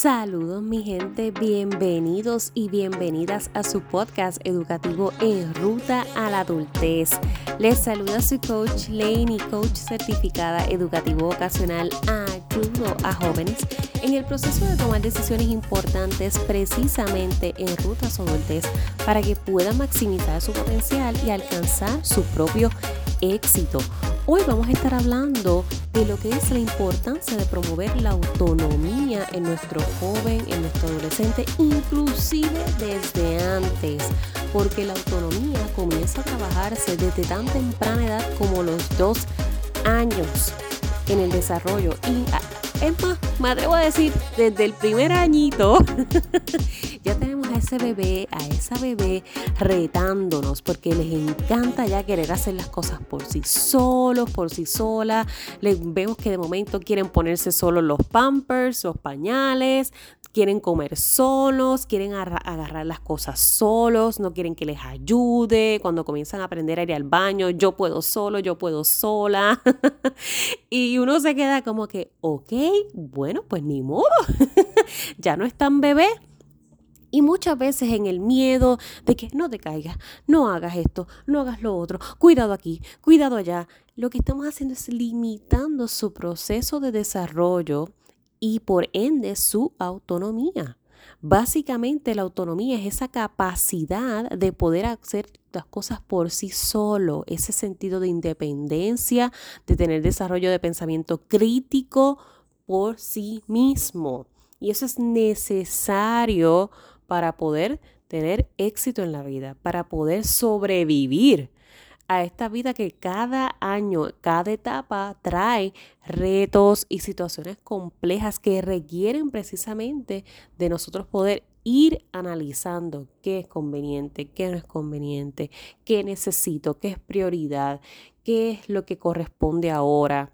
Saludos mi gente, bienvenidos y bienvenidas a su podcast educativo En Ruta a la Adultez. Les saluda su coach Lane coach certificada educativo vocacional. Ayudo a jóvenes en el proceso de tomar decisiones importantes precisamente en ruta a su adultez para que puedan maximizar su potencial y alcanzar su propio éxito. Hoy vamos a estar hablando de lo que es la importancia de promover la autonomía en nuestro joven, en nuestro adolescente, inclusive desde antes, porque la autonomía comienza a trabajarse desde tan temprana edad como los dos años en el desarrollo. Y ah, es más, me atrevo a decir, desde el primer añito ya tenemos ese bebé, a esa bebé retándonos porque les encanta ya querer hacer las cosas por sí solos, por sí solas. Vemos que de momento quieren ponerse solo los pampers, los pañales, quieren comer solos, quieren agarrar las cosas solos, no quieren que les ayude. Cuando comienzan a aprender a ir al baño, yo puedo solo, yo puedo sola. y uno se queda como que, ok, bueno, pues ni modo, ya no es tan bebé. Y muchas veces en el miedo de que no te caigas, no hagas esto, no hagas lo otro, cuidado aquí, cuidado allá, lo que estamos haciendo es limitando su proceso de desarrollo y por ende su autonomía. Básicamente la autonomía es esa capacidad de poder hacer las cosas por sí solo, ese sentido de independencia, de tener desarrollo de pensamiento crítico por sí mismo. Y eso es necesario para poder tener éxito en la vida, para poder sobrevivir a esta vida que cada año, cada etapa trae retos y situaciones complejas que requieren precisamente de nosotros poder ir analizando qué es conveniente, qué no es conveniente, qué necesito, qué es prioridad, qué es lo que corresponde ahora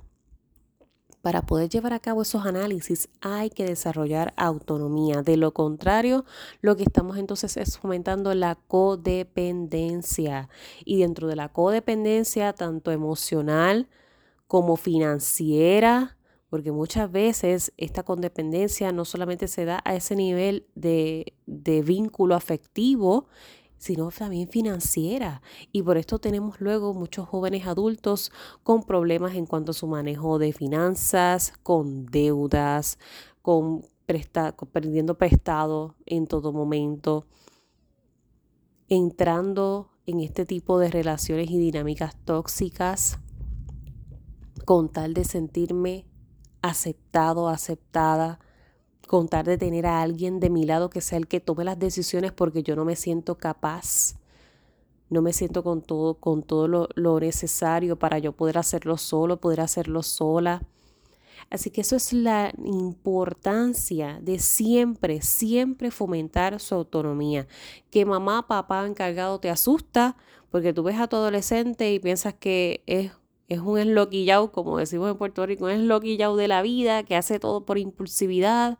para poder llevar a cabo esos análisis hay que desarrollar autonomía. De lo contrario, lo que estamos entonces es fomentando la codependencia. Y dentro de la codependencia, tanto emocional como financiera, porque muchas veces esta codependencia no solamente se da a ese nivel de, de vínculo afectivo, sino también financiera. Y por esto tenemos luego muchos jóvenes adultos con problemas en cuanto a su manejo de finanzas, con deudas, con, perdiendo prestado en todo momento, entrando en este tipo de relaciones y dinámicas tóxicas con tal de sentirme aceptado, aceptada, contar de tener a alguien de mi lado que sea el que tome las decisiones porque yo no me siento capaz, no me siento con todo, con todo lo, lo necesario para yo poder hacerlo solo, poder hacerlo sola. Así que eso es la importancia de siempre, siempre fomentar su autonomía. Que mamá, papá encargado te asusta porque tú ves a tu adolescente y piensas que es es un esloquillao, como decimos en Puerto Rico, un esloquillao de la vida que hace todo por impulsividad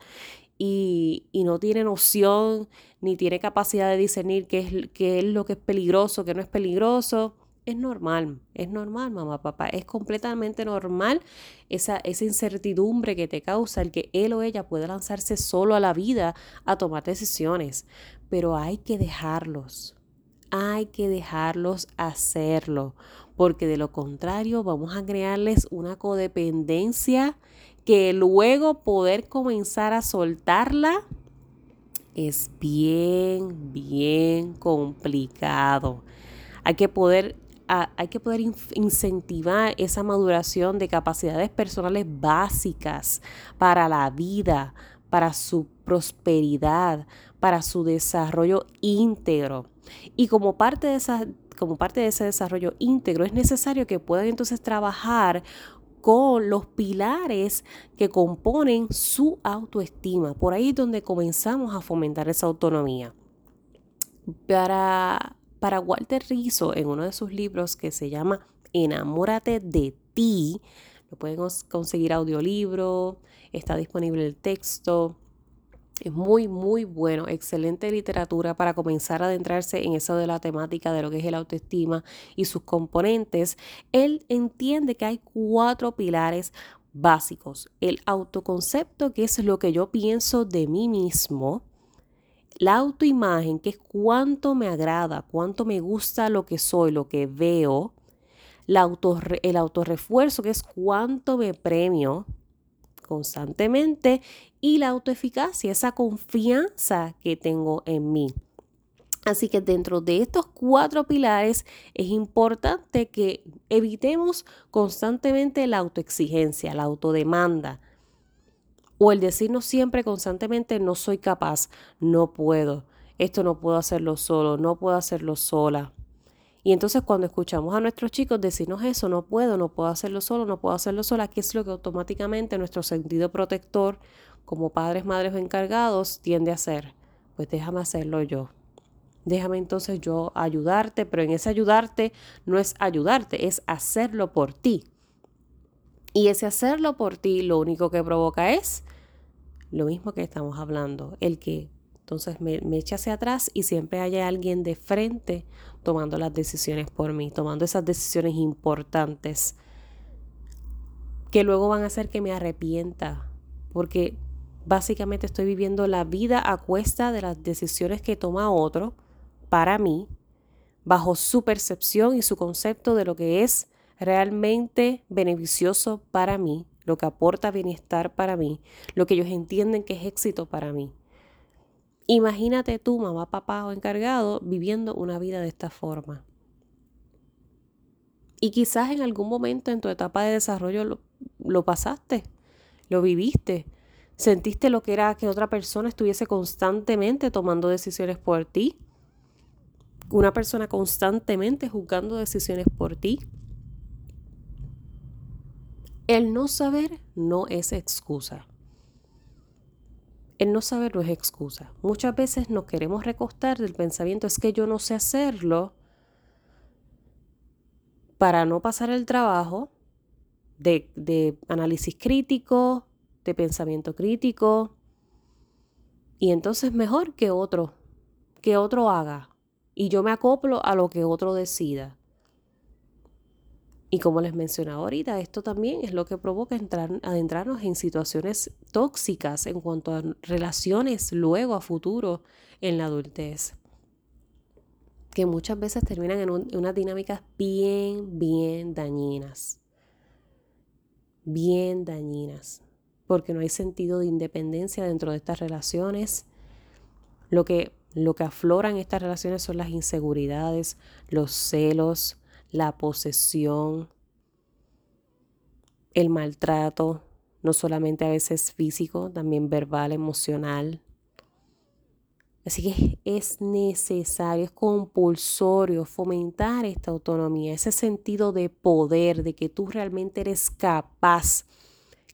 y, no tiene noción ni tiene capacidad de discernir qué es, qué es lo que es peligroso, qué no es peligroso. Es normal, es normal, mamá, papá. Es completamente normal esa, esa incertidumbre que te causa el que él o ella pueda lanzarse solo a la vida a tomar decisiones. Pero hay que dejarlos, hay que dejarlos hacerlo porque de lo contrario vamos a crearles una codependencia que luego poder comenzar a soltarla es bien, bien complicado. Hay que poder, hay que poder incentivar esa maduración de capacidades personales básicas para la vida, para su prosperidad, para su desarrollo íntegro. Y como parte de esa como parte de ese desarrollo íntegro, es necesario que puedan entonces trabajar con los pilares que componen su autoestima. Por ahí es donde comenzamos a fomentar esa autonomía. Para, para Walter Rizzo, en uno de sus libros que se llama Enamórate de ti, lo pueden conseguir audiolibro, está disponible el texto, es muy, muy bueno, excelente literatura para comenzar a adentrarse en eso de la temática de lo que es el autoestima y sus componentes. Él entiende que hay cuatro pilares básicos. El autoconcepto, que es lo que yo pienso de mí mismo. La autoimagen, que es cuánto me agrada, cuánto me gusta lo que soy, lo que veo. El autorrefuerzo, que es cuánto me premio constantemente. Y la autoeficacia, esa confianza que tengo en mí. Así que dentro de estos cuatro pilares es importante que evitemos constantemente la autoexigencia, la autodemanda o el decirnos siempre constantemente no soy capaz, no puedo, esto no puedo hacerlo solo, no puedo hacerlo sola. Y entonces cuando escuchamos a nuestros chicos decirnos eso, no puedo, no puedo hacerlo solo, no puedo hacerlo sola, ¿qué es lo que automáticamente nuestro sentido protector como padres, madres o encargados tiende a hacer? Pues déjame hacerlo yo déjame entonces yo ayudarte, pero en ese ayudarte no es ayudarte, es hacerlo por ti. Y ese hacerlo por ti lo único que provoca es lo mismo que estamos hablando, el que entonces me, eche hacia atrás y siempre haya alguien de frente tomando las decisiones por mí, tomando esas decisiones importantes que luego van a hacer que me arrepienta, porque básicamente estoy viviendo la vida a cuesta de las decisiones que toma otro para mí, bajo su percepción y su concepto de lo que es realmente beneficioso para mí, lo que aporta bienestar para mí, lo que ellos entienden que es éxito para mí. Imagínate tú, mamá, papá o encargado, viviendo una vida de esta forma. Y quizás en algún momento en tu etapa de desarrollo lo, lo pasaste, lo viviste, sentiste lo que era que otra persona estuviese constantemente tomando decisiones por ti, una persona constantemente juzgando decisiones por ti. El no saber no es excusa. El no saber no es excusa. Muchas veces nos queremos recostar del pensamiento es que yo no sé hacerlo para no pasar el trabajo de, de análisis crítico, de pensamiento crítico. Y entonces mejor que otro, que otro haga, y yo me acoplo a lo que otro decida. Y como les mencionaba ahorita, esto también es lo que provoca entrar, adentrarnos en situaciones tóxicas en cuanto a relaciones luego a futuro en la adultez. Que muchas veces terminan en, en unas dinámicas bien, bien dañinas. Bien dañinas. Porque no hay sentido de independencia dentro de estas relaciones. Lo que lo que aflora en estas relaciones son las inseguridades, los celos, la posesión, el maltrato, no solamente a veces físico, también verbal, emocional. Así que es necesario, es compulsorio fomentar esta autonomía, ese sentido de poder, de que tú realmente eres capaz,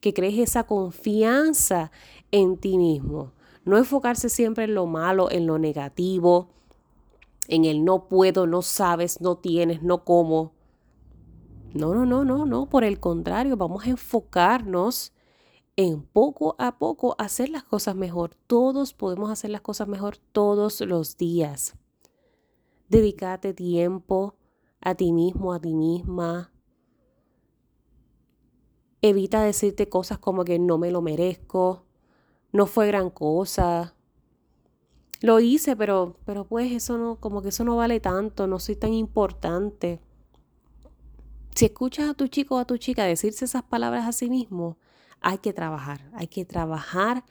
que crees esa confianza en ti mismo. No enfocarse siempre en lo malo, en lo negativo, en el no puedo, no sabes, no tienes, no como. No, no, no, no, no. Por el contrario, vamos a enfocarnos en poco a poco hacer las cosas mejor. Todos podemos hacer las cosas mejor todos los días. Dedícate tiempo a ti mismo, a ti misma. Evita decirte cosas como que no me lo merezco, no fue gran cosa. Lo hice, pero, pero pues eso no, como que eso no vale tanto, no soy tan importante. Si escuchas a tu chico o a tu chica decirse esas palabras a sí mismo, hay que trabajar, hay que trabajar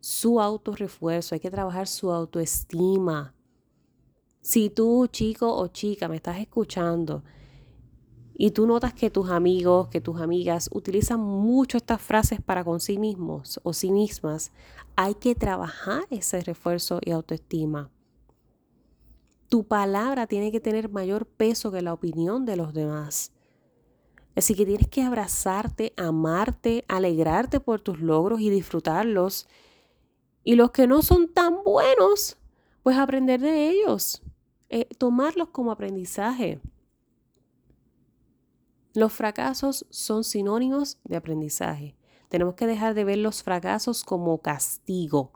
su autorrefuerzo, hay que trabajar su autoestima. Si tú, chico o chica, me estás escuchando y tú notas que tus amigos, que tus amigas utilizan mucho estas frases para con sí mismos o sí mismas, hay que trabajar ese refuerzo y autoestima. Tu palabra tiene que tener mayor peso que la opinión de los demás. Así que tienes que abrazarte, amarte, alegrarte por tus logros y disfrutarlos. Y los que no son tan buenos, pues aprender de ellos, eh, tomarlos como aprendizaje. Los fracasos son sinónimos de aprendizaje. Tenemos que dejar de ver los fracasos como castigo.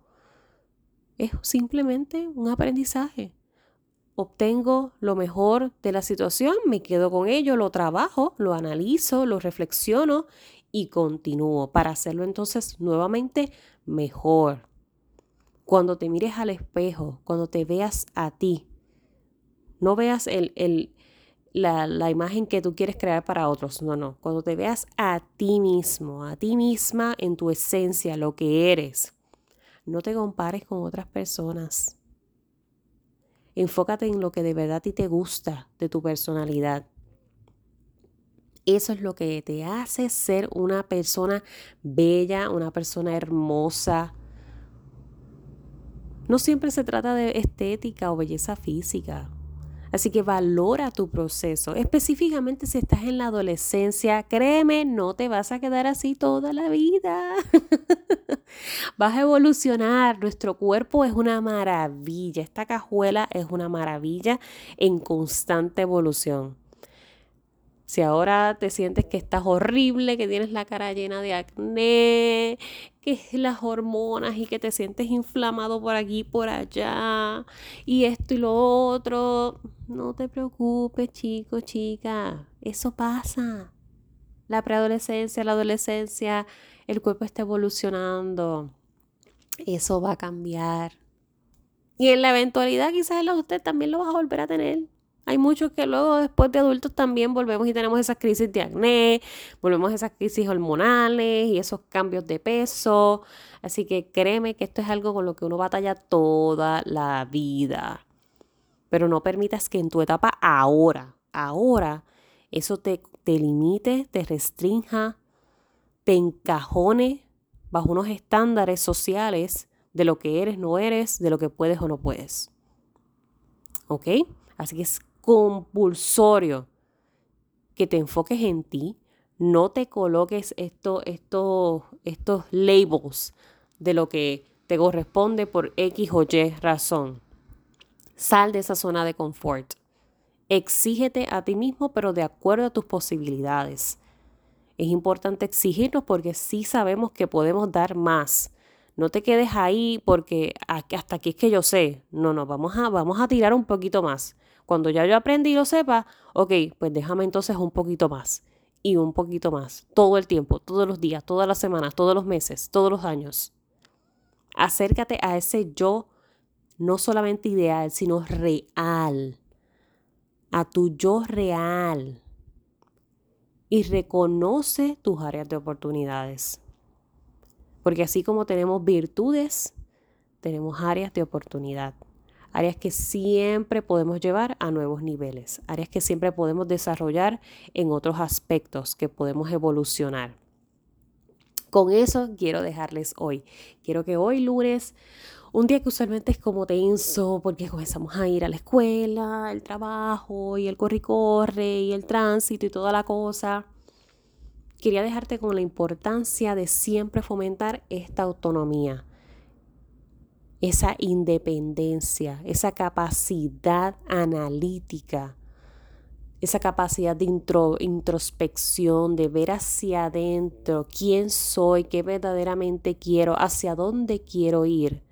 Es simplemente un aprendizaje. Obtengo lo mejor de la situación, me quedo con ello, lo trabajo, lo analizo, lo reflexiono y continúo para hacerlo entonces nuevamente mejor. Cuando te mires al espejo, cuando te veas a ti, no veas el, la, la, imagen que tú quieres crear para otros, no, no. Cuando te veas a ti mismo, a ti misma en tu esencia, lo que eres, no te compares con otras personas. Enfócate en lo que de verdad a ti te gusta de tu personalidad. Eso es lo que te hace ser una persona bella, una persona hermosa. No siempre se trata de estética o belleza física. Así que valora tu proceso. Específicamente si estás en la adolescencia, créeme, no te vas a quedar así toda la vida. vas a evolucionar. Nuestro cuerpo es una maravilla. Esta cajuela es una maravilla en constante evolución. Si ahora te sientes que estás horrible, que tienes la cara llena de acné, que es las hormonas y que te sientes inflamado por aquí, por allá, y esto y lo otro, no te preocupes, chico, chica, eso pasa. La preadolescencia, la adolescencia, el cuerpo está evolucionando. Eso va a cambiar. Y en la eventualidad quizás usted también lo vas a volver a tener. Hay muchos que luego después de adultos también volvemos y tenemos esas crisis de acné, volvemos a esas crisis hormonales y esos cambios de peso. Así que créeme que esto es algo con lo que uno batalla toda la vida. Pero no permitas que en tu etapa ahora, ahora, eso te, te limite, te restrinja, te encajone bajo unos estándares sociales de lo que eres, no eres, de lo que puedes o no puedes. ¿Ok? Así que compulsorio que te enfoques en ti, no te coloques estos, estos, estos labels de lo que te corresponde por X o Y razón. Sal de esa zona de confort. Exígete a ti mismo, pero de acuerdo a tus posibilidades. Es importante exigirnos porque sí sabemos que podemos dar más. No te quedes ahí porque hasta aquí es que yo sé. No, no, vamos a, vamos a tirar un poquito más. Cuando ya yo aprendí y lo sepa, ok, pues déjame entonces un poquito más y un poquito más, todo el tiempo, todos los días, todas las semanas, todos los meses, todos los años. Acércate a ese yo no solamente ideal, sino real, a tu yo real y reconoce tus áreas de oportunidades. Porque así como tenemos virtudes, tenemos áreas de oportunidad áreas que siempre podemos llevar a nuevos niveles, áreas que siempre podemos desarrollar en otros aspectos, que podemos evolucionar. Con eso quiero dejarles hoy. Quiero que hoy lunes, un día que usualmente es como tenso porque comenzamos a ir a la escuela, el trabajo y el corre-corre y el tránsito y toda la cosa, quería dejarte con la importancia de siempre fomentar esta autonomía esa independencia, esa capacidad analítica, esa capacidad de introspección, de ver hacia adentro quién soy, qué verdaderamente quiero, hacia dónde quiero ir.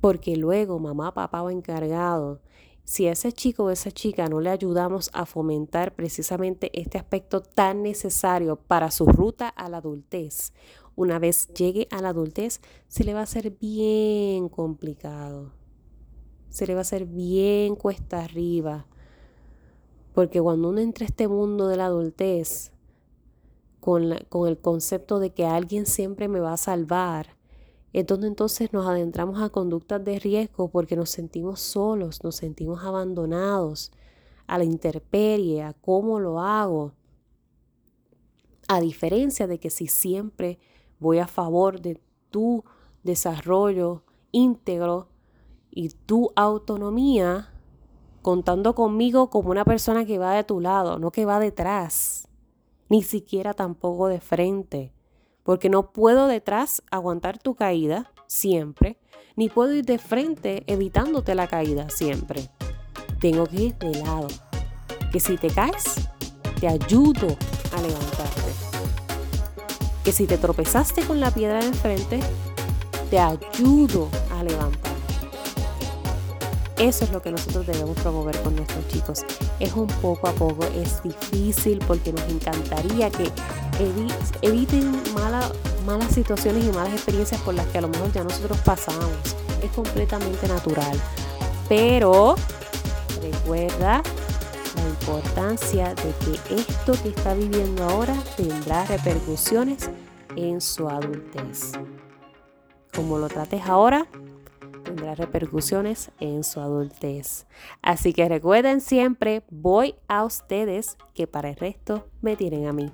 Porque luego mamá, papá o encargado, si a ese chico o esa chica no le ayudamos a fomentar precisamente este aspecto tan necesario para su ruta a la adultez, una vez llegue a la adultez, se le va a hacer bien complicado. Se le va a hacer bien cuesta arriba. Porque cuando uno entra a este mundo de la adultez, con, con el concepto de que alguien siempre me va a salvar, es donde entonces nos adentramos a conductas de riesgo porque nos sentimos solos, nos sentimos abandonados, a la intemperie, a cómo lo hago. A diferencia de que si siempre voy a favor de tu desarrollo íntegro y tu autonomía, contando conmigo como una persona que va de tu lado, no que va detrás, ni siquiera tampoco de frente, porque no puedo detrás aguantar tu caída siempre, ni puedo ir de frente evitándote la caída siempre. Tengo que ir de lado, que si te caes, te ayudo a levantarte que si te tropezaste con la piedra de enfrente, te ayudo a levantar. Eso es lo que nosotros debemos promover con nuestros chicos. Es un poco a poco, es difícil porque nos encantaría que eviten malas situaciones y malas experiencias por las que a lo mejor ya nosotros pasamos. Es completamente natural. Pero recuerda la importancia de que esto que está viviendo ahora tendrá repercusiones en su adultez. Como lo trates ahora, tendrá repercusiones en su adultez. Así que recuerden siempre, voy a ustedes que para el resto me tienen a mí.